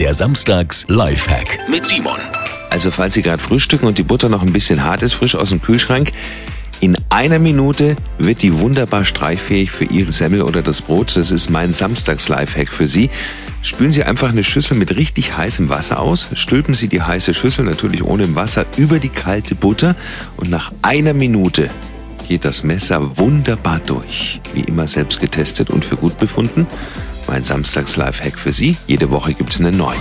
Der Samstags Lifehack mit Simon. Also falls Sie gerade frühstücken und die Butter noch ein bisschen hart ist, frisch aus dem Kühlschrank, in einer Minute wird die wunderbar streichfähig für Ihre Semmel oder das Brot. Das ist mein Samstags-Lifehack für Sie. Spülen Sie einfach eine Schüssel mit richtig heißem Wasser aus, stülpen Sie die heiße Schüssel natürlich ohne Wasser über die kalte Butter und nach einer Minute geht das Messer wunderbar durch. Wie immer selbst getestet und für gut befunden. Mein Samstags-Lifehack für Sie. Jede Woche gibt es einen neuen.